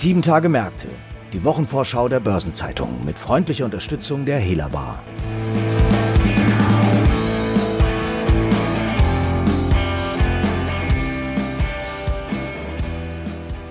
Sieben Tage Märkte. Die Wochenvorschau der Börsenzeitung mit freundlicher Unterstützung der Hela Bar.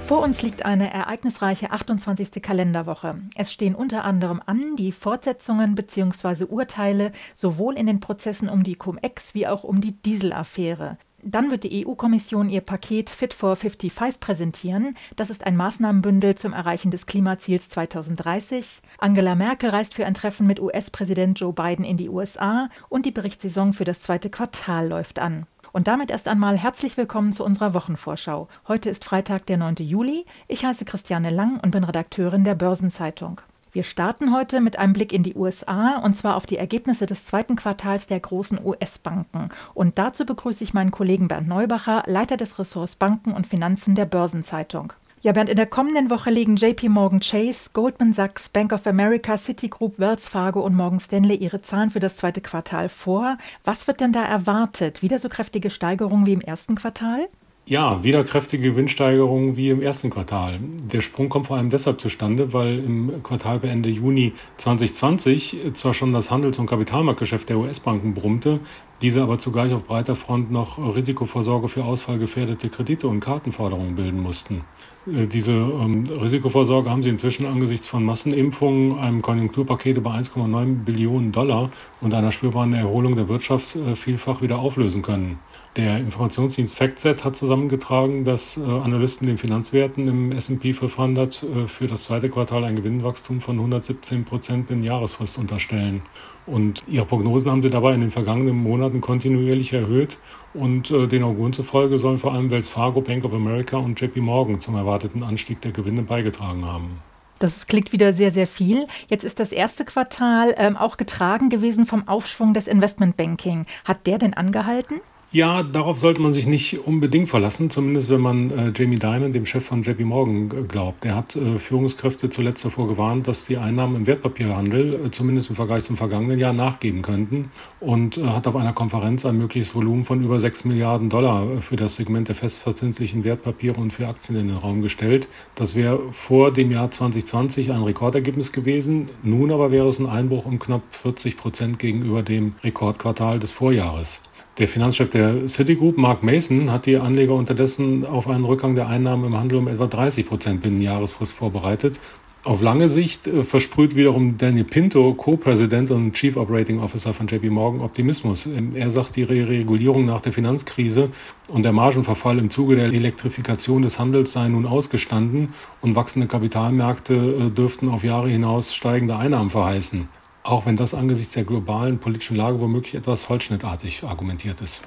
Vor uns liegt eine ereignisreiche 28. Kalenderwoche. Es stehen unter anderem an die Fortsetzungen bzw. Urteile sowohl in den Prozessen um die Cum-Ex wie auch um die Dieselaffäre. Dann wird die EU-Kommission ihr Paket Fit for 55 präsentieren. Das ist ein Maßnahmenbündel zum Erreichen des Klimaziels 2030. Angela Merkel reist für ein Treffen mit US-Präsident Joe Biden in die USA und die Berichtssaison für das zweite Quartal läuft an. Und damit erst einmal herzlich willkommen zu unserer Wochenvorschau. Heute ist Freitag, der 9. Juli. Ich heiße Christiane Lang und bin Redakteurin der Börsenzeitung. Wir starten heute mit einem Blick in die USA und zwar auf die Ergebnisse des zweiten Quartals der großen US-Banken. Und dazu begrüße ich meinen Kollegen Bernd Neubacher, Leiter des Ressorts Banken und Finanzen der Börsenzeitung. Ja, Bernd, in der kommenden Woche legen JP Morgan Chase, Goldman Sachs, Bank of America, Citigroup, Wells Fargo und Morgan Stanley ihre Zahlen für das zweite Quartal vor. Was wird denn da erwartet? Wieder so kräftige Steigerungen wie im ersten Quartal? Ja, wieder kräftige Gewinnsteigerungen wie im ersten Quartal. Der Sprung kommt vor allem deshalb zustande, weil im Quartal bei Ende Juni 2020 zwar schon das Handels- und Kapitalmarktgeschäft der US-Banken brummte, diese aber zugleich auf breiter Front noch Risikovorsorge für ausfallgefährdete Kredite und Kartenforderungen bilden mussten. Äh, diese ähm, Risikovorsorge haben sie inzwischen angesichts von Massenimpfungen, einem Konjunkturpaket über 1,9 Billionen Dollar und einer spürbaren Erholung der Wirtschaft äh, vielfach wieder auflösen können. Der Informationsdienst FactSet hat zusammengetragen, dass äh, Analysten den Finanzwerten im S&P 500 äh, für das zweite Quartal ein Gewinnwachstum von 117 Prozent in Jahresfrist unterstellen. Und ihre Prognosen haben sie dabei in den vergangenen Monaten kontinuierlich erhöht. Und äh, den Auguren zufolge sollen vor allem Wells Fargo, Bank of America und JP Morgan zum erwarteten Anstieg der Gewinne beigetragen haben. Das klingt wieder sehr, sehr viel. Jetzt ist das erste Quartal ähm, auch getragen gewesen vom Aufschwung des Investmentbanking. Hat der denn angehalten? Ja, darauf sollte man sich nicht unbedingt verlassen, zumindest wenn man äh, Jamie Dimon, dem Chef von JP Morgan, glaubt. Er hat äh, Führungskräfte zuletzt davor gewarnt, dass die Einnahmen im Wertpapierhandel äh, zumindest im Vergleich zum vergangenen Jahr nachgeben könnten und äh, hat auf einer Konferenz ein mögliches Volumen von über 6 Milliarden Dollar äh, für das Segment der festverzinslichen Wertpapiere und für Aktien in den Raum gestellt. Das wäre vor dem Jahr 2020 ein Rekordergebnis gewesen. Nun aber wäre es ein Einbruch um knapp 40 Prozent gegenüber dem Rekordquartal des Vorjahres. Der Finanzchef der Citigroup, Mark Mason, hat die Anleger unterdessen auf einen Rückgang der Einnahmen im Handel um etwa 30 Prozent binnen Jahresfrist vorbereitet. Auf lange Sicht äh, versprüht wiederum Daniel Pinto, Co-Präsident und Chief Operating Officer von JP Morgan, Optimismus. Ähm, er sagt, die Regulierung nach der Finanzkrise und der Margenverfall im Zuge der Elektrifikation des Handels sei nun ausgestanden und wachsende Kapitalmärkte äh, dürften auf Jahre hinaus steigende Einnahmen verheißen auch wenn das angesichts der globalen politischen Lage womöglich etwas holzschnittartig argumentiert ist.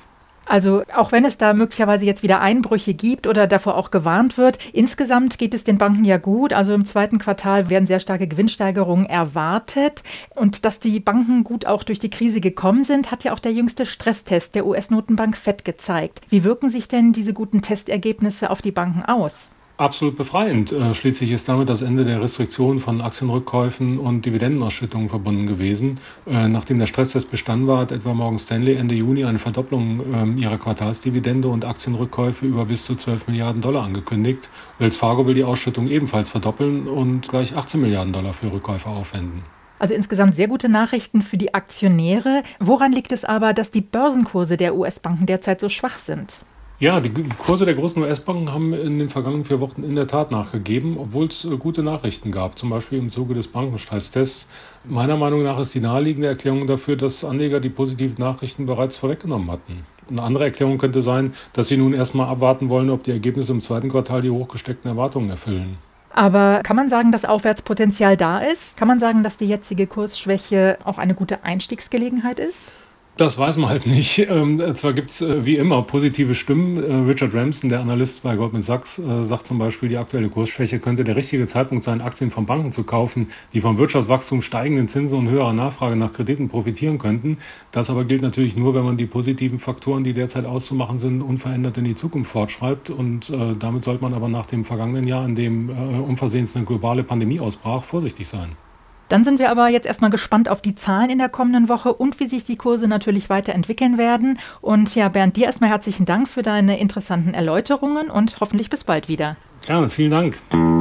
Also auch wenn es da möglicherweise jetzt wieder Einbrüche gibt oder davor auch gewarnt wird, insgesamt geht es den Banken ja gut. Also im zweiten Quartal werden sehr starke Gewinnsteigerungen erwartet. Und dass die Banken gut auch durch die Krise gekommen sind, hat ja auch der jüngste Stresstest der US-Notenbank FED gezeigt. Wie wirken sich denn diese guten Testergebnisse auf die Banken aus? Absolut befreiend. Äh, schließlich ist damit das Ende der Restriktionen von Aktienrückkäufen und Dividendenausschüttungen verbunden gewesen. Äh, nachdem der Stresstest bestanden war, hat etwa Morgan Stanley Ende Juni eine Verdopplung ähm, ihrer Quartalsdividende und Aktienrückkäufe über bis zu 12 Milliarden Dollar angekündigt. Wells Fargo will die Ausschüttung ebenfalls verdoppeln und gleich 18 Milliarden Dollar für Rückkäufe aufwenden. Also insgesamt sehr gute Nachrichten für die Aktionäre. Woran liegt es aber, dass die Börsenkurse der US-Banken derzeit so schwach sind? Ja, die Kurse der großen US-Banken haben in den vergangenen vier Wochen in der Tat nachgegeben, obwohl es äh, gute Nachrichten gab, zum Beispiel im Zuge des Bankenstresstests. Meiner Meinung nach ist die naheliegende Erklärung dafür, dass Anleger die positiven Nachrichten bereits vorweggenommen hatten. Eine andere Erklärung könnte sein, dass sie nun erstmal abwarten wollen, ob die Ergebnisse im zweiten Quartal die hochgesteckten Erwartungen erfüllen. Aber kann man sagen, dass Aufwärtspotenzial da ist? Kann man sagen, dass die jetzige Kursschwäche auch eine gute Einstiegsgelegenheit ist? Das weiß man halt nicht. Ähm, zwar gibt es äh, wie immer positive Stimmen. Äh, Richard Ramson, der Analyst bei Goldman Sachs, äh, sagt zum Beispiel, die aktuelle Kursschwäche könnte der richtige Zeitpunkt sein, Aktien von Banken zu kaufen, die vom Wirtschaftswachstum, steigenden Zinsen und höherer Nachfrage nach Krediten profitieren könnten. Das aber gilt natürlich nur, wenn man die positiven Faktoren, die derzeit auszumachen sind, unverändert in die Zukunft fortschreibt. Und äh, damit sollte man aber nach dem vergangenen Jahr, in dem äh, unversehens eine globale Pandemie ausbrach, vorsichtig sein. Dann sind wir aber jetzt erstmal gespannt auf die Zahlen in der kommenden Woche und wie sich die Kurse natürlich weiterentwickeln werden. Und ja, Bernd, dir erstmal herzlichen Dank für deine interessanten Erläuterungen und hoffentlich bis bald wieder. Gerne, vielen Dank.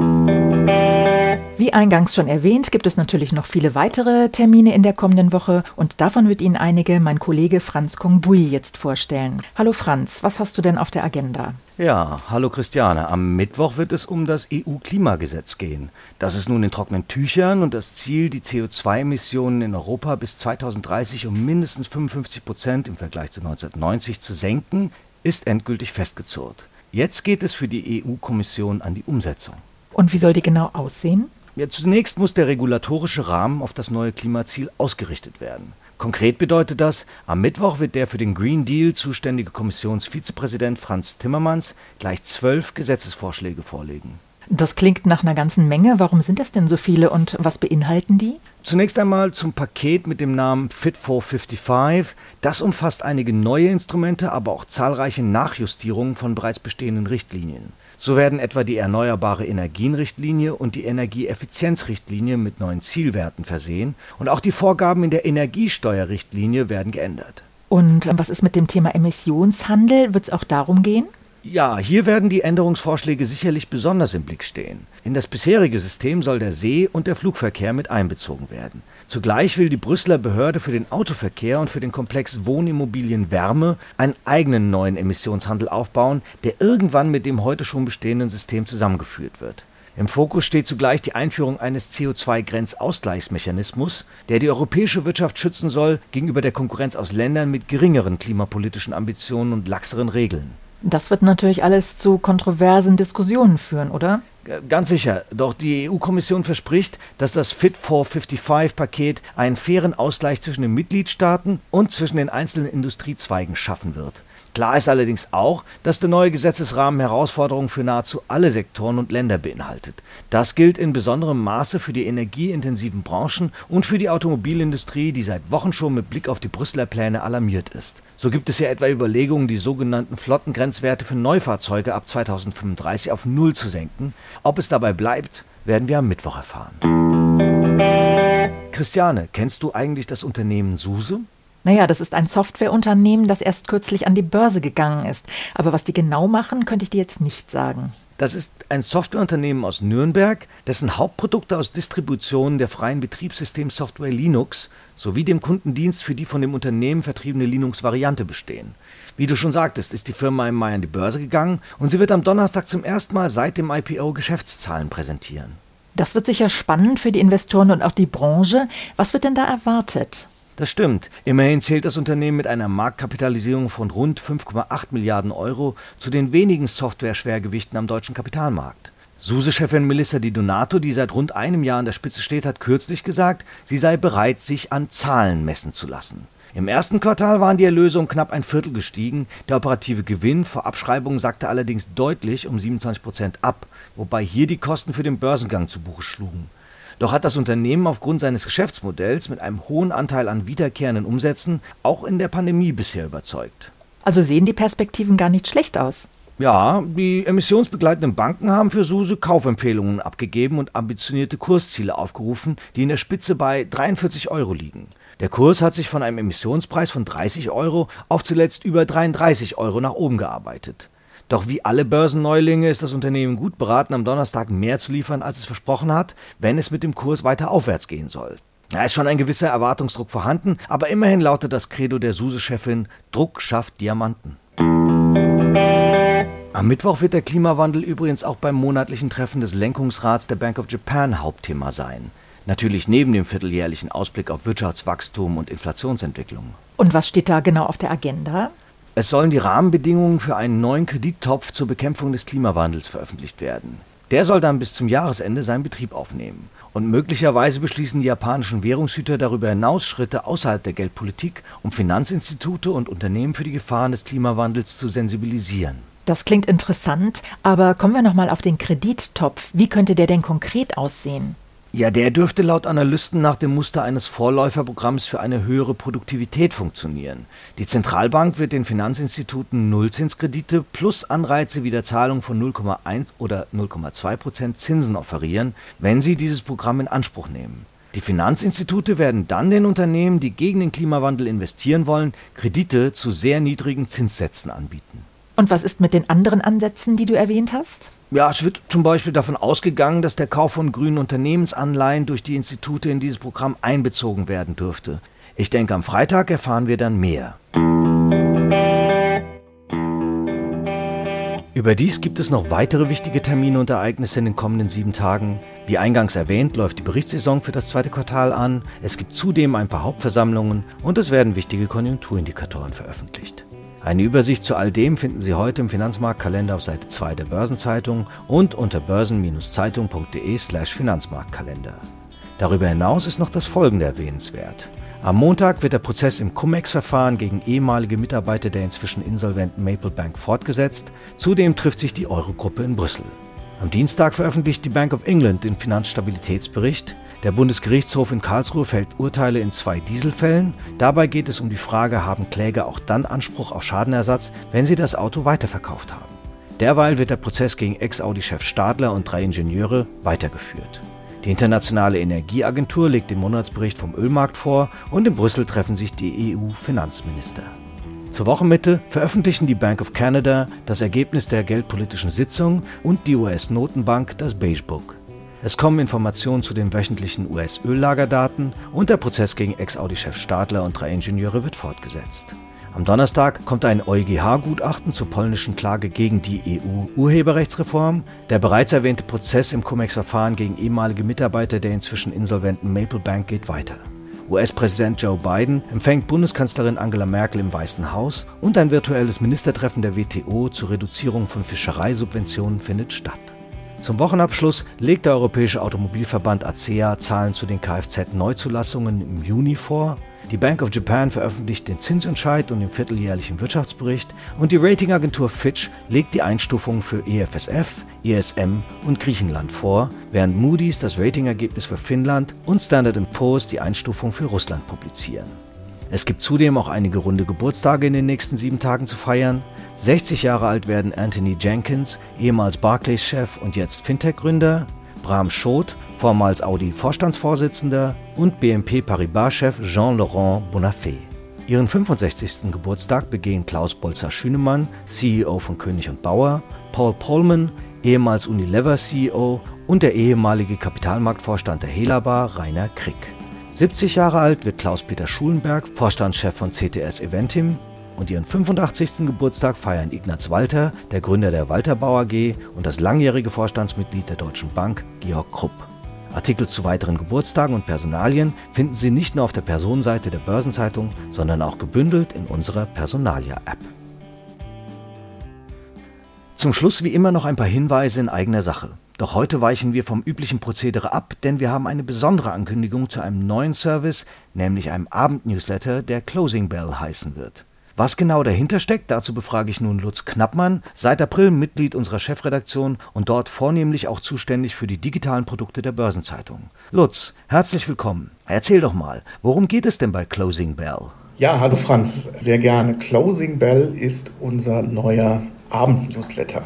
Wie eingangs schon erwähnt, gibt es natürlich noch viele weitere Termine in der kommenden Woche und davon wird Ihnen einige mein Kollege Franz Kongbui jetzt vorstellen. Hallo Franz, was hast du denn auf der Agenda? Ja, hallo Christiane. Am Mittwoch wird es um das EU-Klimagesetz gehen. Das ist nun in trockenen Tüchern und das Ziel, die CO2-Emissionen in Europa bis 2030 um mindestens 55 Prozent im Vergleich zu 1990 zu senken, ist endgültig festgezurrt. Jetzt geht es für die EU-Kommission an die Umsetzung. Und wie soll die genau aussehen? Ja, zunächst muss der regulatorische Rahmen auf das neue Klimaziel ausgerichtet werden. Konkret bedeutet das, am Mittwoch wird der für den Green Deal zuständige Kommissionsvizepräsident Franz Timmermans gleich zwölf Gesetzesvorschläge vorlegen. Das klingt nach einer ganzen Menge. Warum sind das denn so viele und was beinhalten die? Zunächst einmal zum Paket mit dem Namen Fit for 55. Das umfasst einige neue Instrumente, aber auch zahlreiche Nachjustierungen von bereits bestehenden Richtlinien. So werden etwa die Erneuerbare Energienrichtlinie und die Energieeffizienzrichtlinie mit neuen Zielwerten versehen und auch die Vorgaben in der Energiesteuerrichtlinie werden geändert. Und was ist mit dem Thema Emissionshandel? Wird es auch darum gehen? Ja, hier werden die Änderungsvorschläge sicherlich besonders im Blick stehen. In das bisherige System soll der See- und der Flugverkehr mit einbezogen werden. Zugleich will die Brüsseler Behörde für den Autoverkehr und für den Komplex Wohnimmobilien Wärme einen eigenen neuen Emissionshandel aufbauen, der irgendwann mit dem heute schon bestehenden System zusammengeführt wird. Im Fokus steht zugleich die Einführung eines CO2-Grenzausgleichsmechanismus, der die europäische Wirtschaft schützen soll gegenüber der Konkurrenz aus Ländern mit geringeren klimapolitischen Ambitionen und laxeren Regeln. Das wird natürlich alles zu kontroversen Diskussionen führen, oder? Ganz sicher. Doch die EU-Kommission verspricht, dass das Fit for 55-Paket einen fairen Ausgleich zwischen den Mitgliedstaaten und zwischen den einzelnen Industriezweigen schaffen wird. Klar ist allerdings auch, dass der neue Gesetzesrahmen Herausforderungen für nahezu alle Sektoren und Länder beinhaltet. Das gilt in besonderem Maße für die energieintensiven Branchen und für die Automobilindustrie, die seit Wochen schon mit Blick auf die Brüsseler Pläne alarmiert ist. So gibt es ja etwa Überlegungen, die sogenannten Flottengrenzwerte für Neufahrzeuge ab 2035 auf Null zu senken. Ob es dabei bleibt, werden wir am Mittwoch erfahren. Christiane, kennst du eigentlich das Unternehmen SUSE? Naja, das ist ein Softwareunternehmen, das erst kürzlich an die Börse gegangen ist. Aber was die genau machen, könnte ich dir jetzt nicht sagen. Das ist ein Softwareunternehmen aus Nürnberg, dessen Hauptprodukte aus Distributionen der freien Betriebssystemsoftware Linux sowie dem Kundendienst für die von dem Unternehmen vertriebene Linux-Variante bestehen. Wie du schon sagtest, ist die Firma im Mai an die Börse gegangen und sie wird am Donnerstag zum ersten Mal seit dem IPO Geschäftszahlen präsentieren. Das wird sicher spannend für die Investoren und auch die Branche. Was wird denn da erwartet? Das stimmt. Immerhin zählt das Unternehmen mit einer Marktkapitalisierung von rund 5,8 Milliarden Euro zu den wenigen Software-Schwergewichten am deutschen Kapitalmarkt. SUSE-Chefin Melissa Di Donato, die seit rund einem Jahr an der Spitze steht, hat kürzlich gesagt, sie sei bereit, sich an Zahlen messen zu lassen. Im ersten Quartal waren die Erlöse um knapp ein Viertel gestiegen. Der operative Gewinn vor Abschreibungen sagte allerdings deutlich um 27 Prozent ab, wobei hier die Kosten für den Börsengang zu Buche schlugen. Doch hat das Unternehmen aufgrund seines Geschäftsmodells mit einem hohen Anteil an wiederkehrenden Umsätzen auch in der Pandemie bisher überzeugt. Also sehen die Perspektiven gar nicht schlecht aus. Ja, die emissionsbegleitenden Banken haben für SUSE Kaufempfehlungen abgegeben und ambitionierte Kursziele aufgerufen, die in der Spitze bei 43 Euro liegen. Der Kurs hat sich von einem Emissionspreis von 30 Euro auf zuletzt über 33 Euro nach oben gearbeitet. Doch wie alle Börsenneulinge ist das Unternehmen gut beraten, am Donnerstag mehr zu liefern, als es versprochen hat, wenn es mit dem Kurs weiter aufwärts gehen soll. Da ist schon ein gewisser Erwartungsdruck vorhanden, aber immerhin lautet das Credo der SUSE-Chefin, Druck schafft Diamanten. Am Mittwoch wird der Klimawandel übrigens auch beim monatlichen Treffen des Lenkungsrats der Bank of Japan Hauptthema sein. Natürlich neben dem vierteljährlichen Ausblick auf Wirtschaftswachstum und Inflationsentwicklung. Und was steht da genau auf der Agenda? Es sollen die Rahmenbedingungen für einen neuen Kredittopf zur Bekämpfung des Klimawandels veröffentlicht werden. Der soll dann bis zum Jahresende seinen Betrieb aufnehmen. Und möglicherweise beschließen die japanischen Währungshüter darüber hinaus Schritte außerhalb der Geldpolitik, um Finanzinstitute und Unternehmen für die Gefahren des Klimawandels zu sensibilisieren. Das klingt interessant, aber kommen wir nochmal auf den Kredittopf. Wie könnte der denn konkret aussehen? Ja, der dürfte laut Analysten nach dem Muster eines Vorläuferprogramms für eine höhere Produktivität funktionieren. Die Zentralbank wird den Finanzinstituten Nullzinskredite plus Anreize wie der Zahlung von 0,1 oder 0,2 Prozent Zinsen offerieren, wenn sie dieses Programm in Anspruch nehmen. Die Finanzinstitute werden dann den Unternehmen, die gegen den Klimawandel investieren wollen, Kredite zu sehr niedrigen Zinssätzen anbieten. Und was ist mit den anderen Ansätzen, die du erwähnt hast? Ja, es wird zum Beispiel davon ausgegangen, dass der Kauf von grünen Unternehmensanleihen durch die Institute in dieses Programm einbezogen werden dürfte. Ich denke, am Freitag erfahren wir dann mehr. Überdies gibt es noch weitere wichtige Termine und Ereignisse in den kommenden sieben Tagen. Wie eingangs erwähnt, läuft die Berichtssaison für das zweite Quartal an. Es gibt zudem ein paar Hauptversammlungen und es werden wichtige Konjunkturindikatoren veröffentlicht. Eine Übersicht zu all dem finden Sie heute im Finanzmarktkalender auf Seite 2 der Börsenzeitung und unter börsen-zeitung.de/slash Finanzmarktkalender. Darüber hinaus ist noch das folgende erwähnenswert. Am Montag wird der Prozess im Cum-Ex-Verfahren gegen ehemalige Mitarbeiter der inzwischen insolventen Maple Bank fortgesetzt. Zudem trifft sich die Eurogruppe in Brüssel. Am Dienstag veröffentlicht die Bank of England den Finanzstabilitätsbericht. Der Bundesgerichtshof in Karlsruhe fällt Urteile in zwei Dieselfällen. Dabei geht es um die Frage, haben Kläger auch dann Anspruch auf Schadenersatz, wenn sie das Auto weiterverkauft haben. Derweil wird der Prozess gegen Ex-Audi-Chef Stadler und drei Ingenieure weitergeführt. Die Internationale Energieagentur legt den Monatsbericht vom Ölmarkt vor und in Brüssel treffen sich die EU-Finanzminister. Zur Wochenmitte veröffentlichen die Bank of Canada das Ergebnis der geldpolitischen Sitzung und die US-Notenbank das Beige Book. Es kommen Informationen zu den wöchentlichen US-Öllagerdaten und der Prozess gegen Ex-Audi-Chef Stadler und drei Ingenieure wird fortgesetzt. Am Donnerstag kommt ein EuGH-Gutachten zur polnischen Klage gegen die EU-Urheberrechtsreform. Der bereits erwähnte Prozess im Cum-Ex-Verfahren gegen ehemalige Mitarbeiter der inzwischen insolventen Maple Bank geht weiter. US-Präsident Joe Biden empfängt Bundeskanzlerin Angela Merkel im Weißen Haus und ein virtuelles Ministertreffen der WTO zur Reduzierung von Fischereisubventionen findet statt. Zum Wochenabschluss legt der Europäische Automobilverband ACEA Zahlen zu den Kfz-Neuzulassungen im Juni vor. Die Bank of Japan veröffentlicht den Zinsentscheid und den vierteljährlichen Wirtschaftsbericht und die Ratingagentur Fitch legt die Einstufungen für EFSF, ESM und Griechenland vor, während Moody's das Ratingergebnis für Finnland und Standard Poor's die Einstufung für Russland publizieren. Es gibt zudem auch einige runde Geburtstage in den nächsten sieben Tagen zu feiern. 60 Jahre alt werden Anthony Jenkins, ehemals Barclays-Chef und jetzt Fintech-Gründer, Bram Schot, vormals Audi-Vorstandsvorsitzender und BNP Paribas-Chef Jean-Laurent Bonafé. Ihren 65. Geburtstag begehen Klaus Bolzer-Schünemann, CEO von König und Bauer, Paul Polman, ehemals Unilever-CEO und der ehemalige Kapitalmarktvorstand der Helabar, Rainer Krick. 70 Jahre alt wird Klaus-Peter Schulenberg, Vorstandschef von CTS Eventim, und ihren 85. Geburtstag feiern Ignaz Walter, der Gründer der Walter Bau AG und das langjährige Vorstandsmitglied der Deutschen Bank, Georg Krupp. Artikel zu weiteren Geburtstagen und Personalien finden Sie nicht nur auf der Personenseite der Börsenzeitung, sondern auch gebündelt in unserer Personalia-App. Zum Schluss wie immer noch ein paar Hinweise in eigener Sache. Doch heute weichen wir vom üblichen Prozedere ab, denn wir haben eine besondere Ankündigung zu einem neuen Service, nämlich einem Abendnewsletter, der Closing Bell heißen wird. Was genau dahinter steckt, dazu befrage ich nun Lutz Knappmann, seit April Mitglied unserer Chefredaktion und dort vornehmlich auch zuständig für die digitalen Produkte der Börsenzeitung. Lutz, herzlich willkommen. Erzähl doch mal, worum geht es denn bei Closing Bell? Ja, hallo Franz, sehr gerne. Closing Bell ist unser neuer Abendnewsletter.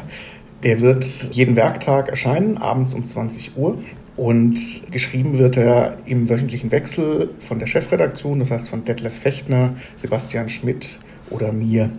Der wird jeden Werktag erscheinen, abends um 20 Uhr. Und geschrieben wird er im wöchentlichen Wechsel von der Chefredaktion, das heißt von Detlef Fechtner, Sebastian Schmidt oder mir.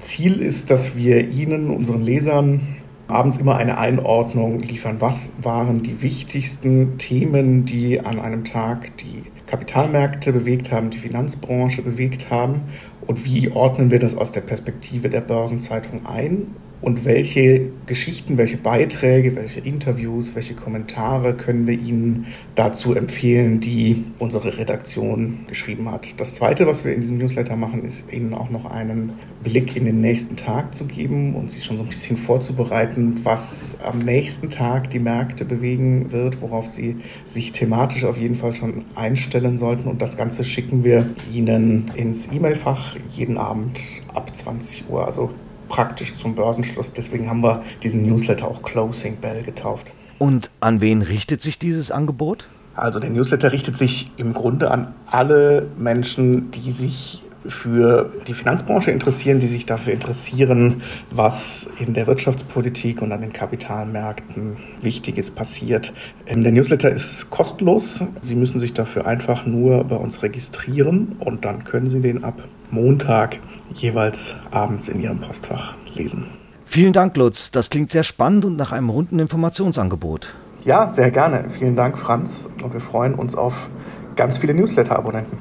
Ziel ist, dass wir Ihnen, unseren Lesern, abends immer eine Einordnung liefern. Was waren die wichtigsten Themen, die an einem Tag die Kapitalmärkte bewegt haben, die Finanzbranche bewegt haben? Und wie ordnen wir das aus der Perspektive der Börsenzeitung ein? Und welche Geschichten, welche Beiträge, welche Interviews, welche Kommentare können wir Ihnen dazu empfehlen, die unsere Redaktion geschrieben hat. Das Zweite, was wir in diesem Newsletter machen, ist Ihnen auch noch einen Blick in den nächsten Tag zu geben und sich schon so ein bisschen vorzubereiten, was am nächsten Tag die Märkte bewegen wird, worauf Sie sich thematisch auf jeden Fall schon einstellen sollten. Und das Ganze schicken wir Ihnen ins E-Mail-Fach jeden Abend ab 20 Uhr. Also praktisch zum Börsenschluss. Deswegen haben wir diesen Newsletter auch Closing Bell getauft. Und an wen richtet sich dieses Angebot? Also der Newsletter richtet sich im Grunde an alle Menschen, die sich für die Finanzbranche interessieren, die sich dafür interessieren, was in der Wirtschaftspolitik und an den Kapitalmärkten Wichtiges passiert. Ähm, der Newsletter ist kostenlos. Sie müssen sich dafür einfach nur bei uns registrieren und dann können Sie den ab Montag jeweils abends in Ihrem Postfach lesen. Vielen Dank, Lutz. Das klingt sehr spannend und nach einem runden Informationsangebot. Ja, sehr gerne. Vielen Dank, Franz. Und wir freuen uns auf ganz viele Newsletter-Abonnenten.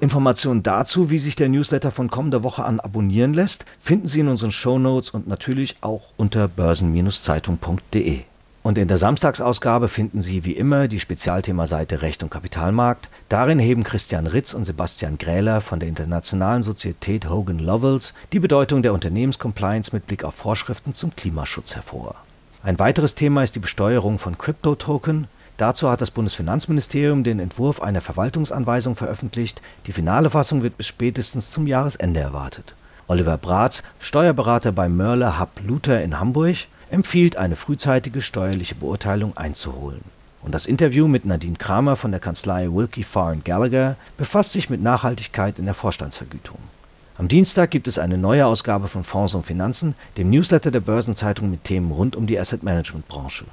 Informationen dazu, wie sich der Newsletter von kommender Woche an abonnieren lässt, finden Sie in unseren Shownotes und natürlich auch unter börsen-zeitung.de. Und in der Samstagsausgabe finden Sie wie immer die Spezialthemaseite Recht und Kapitalmarkt. Darin heben Christian Ritz und Sebastian Gräler von der internationalen Sozietät Hogan Lovells die Bedeutung der Unternehmenscompliance mit Blick auf Vorschriften zum Klimaschutz hervor. Ein weiteres Thema ist die Besteuerung von Crypto-Token. Dazu hat das Bundesfinanzministerium den Entwurf einer Verwaltungsanweisung veröffentlicht. Die finale Fassung wird bis spätestens zum Jahresende erwartet. Oliver Bratz, Steuerberater bei Mörler Hub Luther in Hamburg, empfiehlt, eine frühzeitige steuerliche Beurteilung einzuholen. Und das Interview mit Nadine Kramer von der Kanzlei Wilkie Farr Gallagher befasst sich mit Nachhaltigkeit in der Vorstandsvergütung. Am Dienstag gibt es eine neue Ausgabe von Fonds und Finanzen, dem Newsletter der Börsenzeitung mit Themen rund um die Asset Management Branche.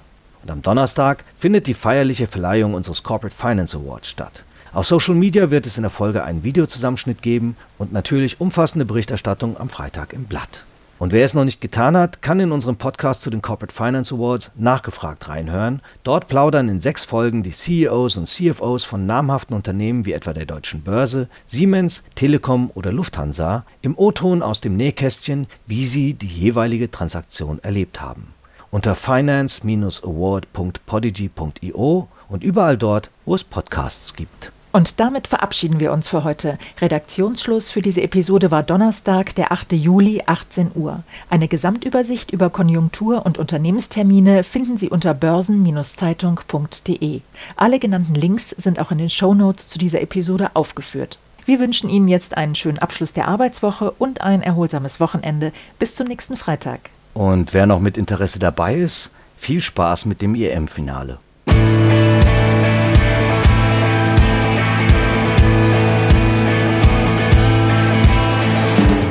Und am Donnerstag findet die feierliche Verleihung unseres Corporate Finance Awards statt. Auf Social Media wird es in der Folge einen Videozusammenschnitt geben und natürlich umfassende Berichterstattung am Freitag im Blatt. Und wer es noch nicht getan hat, kann in unserem Podcast zu den Corporate Finance Awards nachgefragt reinhören. Dort plaudern in sechs Folgen die CEOs und CFOs von namhaften Unternehmen wie etwa der Deutschen Börse, Siemens, Telekom oder Lufthansa im O-Ton aus dem Nähkästchen, wie sie die jeweilige Transaktion erlebt haben. Unter finance-award.podigy.io und überall dort, wo es Podcasts gibt. Und damit verabschieden wir uns für heute. Redaktionsschluss für diese Episode war Donnerstag, der 8. Juli, 18 Uhr. Eine Gesamtübersicht über Konjunktur- und Unternehmenstermine finden Sie unter börsen-zeitung.de. Alle genannten Links sind auch in den Shownotes zu dieser Episode aufgeführt. Wir wünschen Ihnen jetzt einen schönen Abschluss der Arbeitswoche und ein erholsames Wochenende. Bis zum nächsten Freitag. Und wer noch mit Interesse dabei ist, viel Spaß mit dem EM-Finale.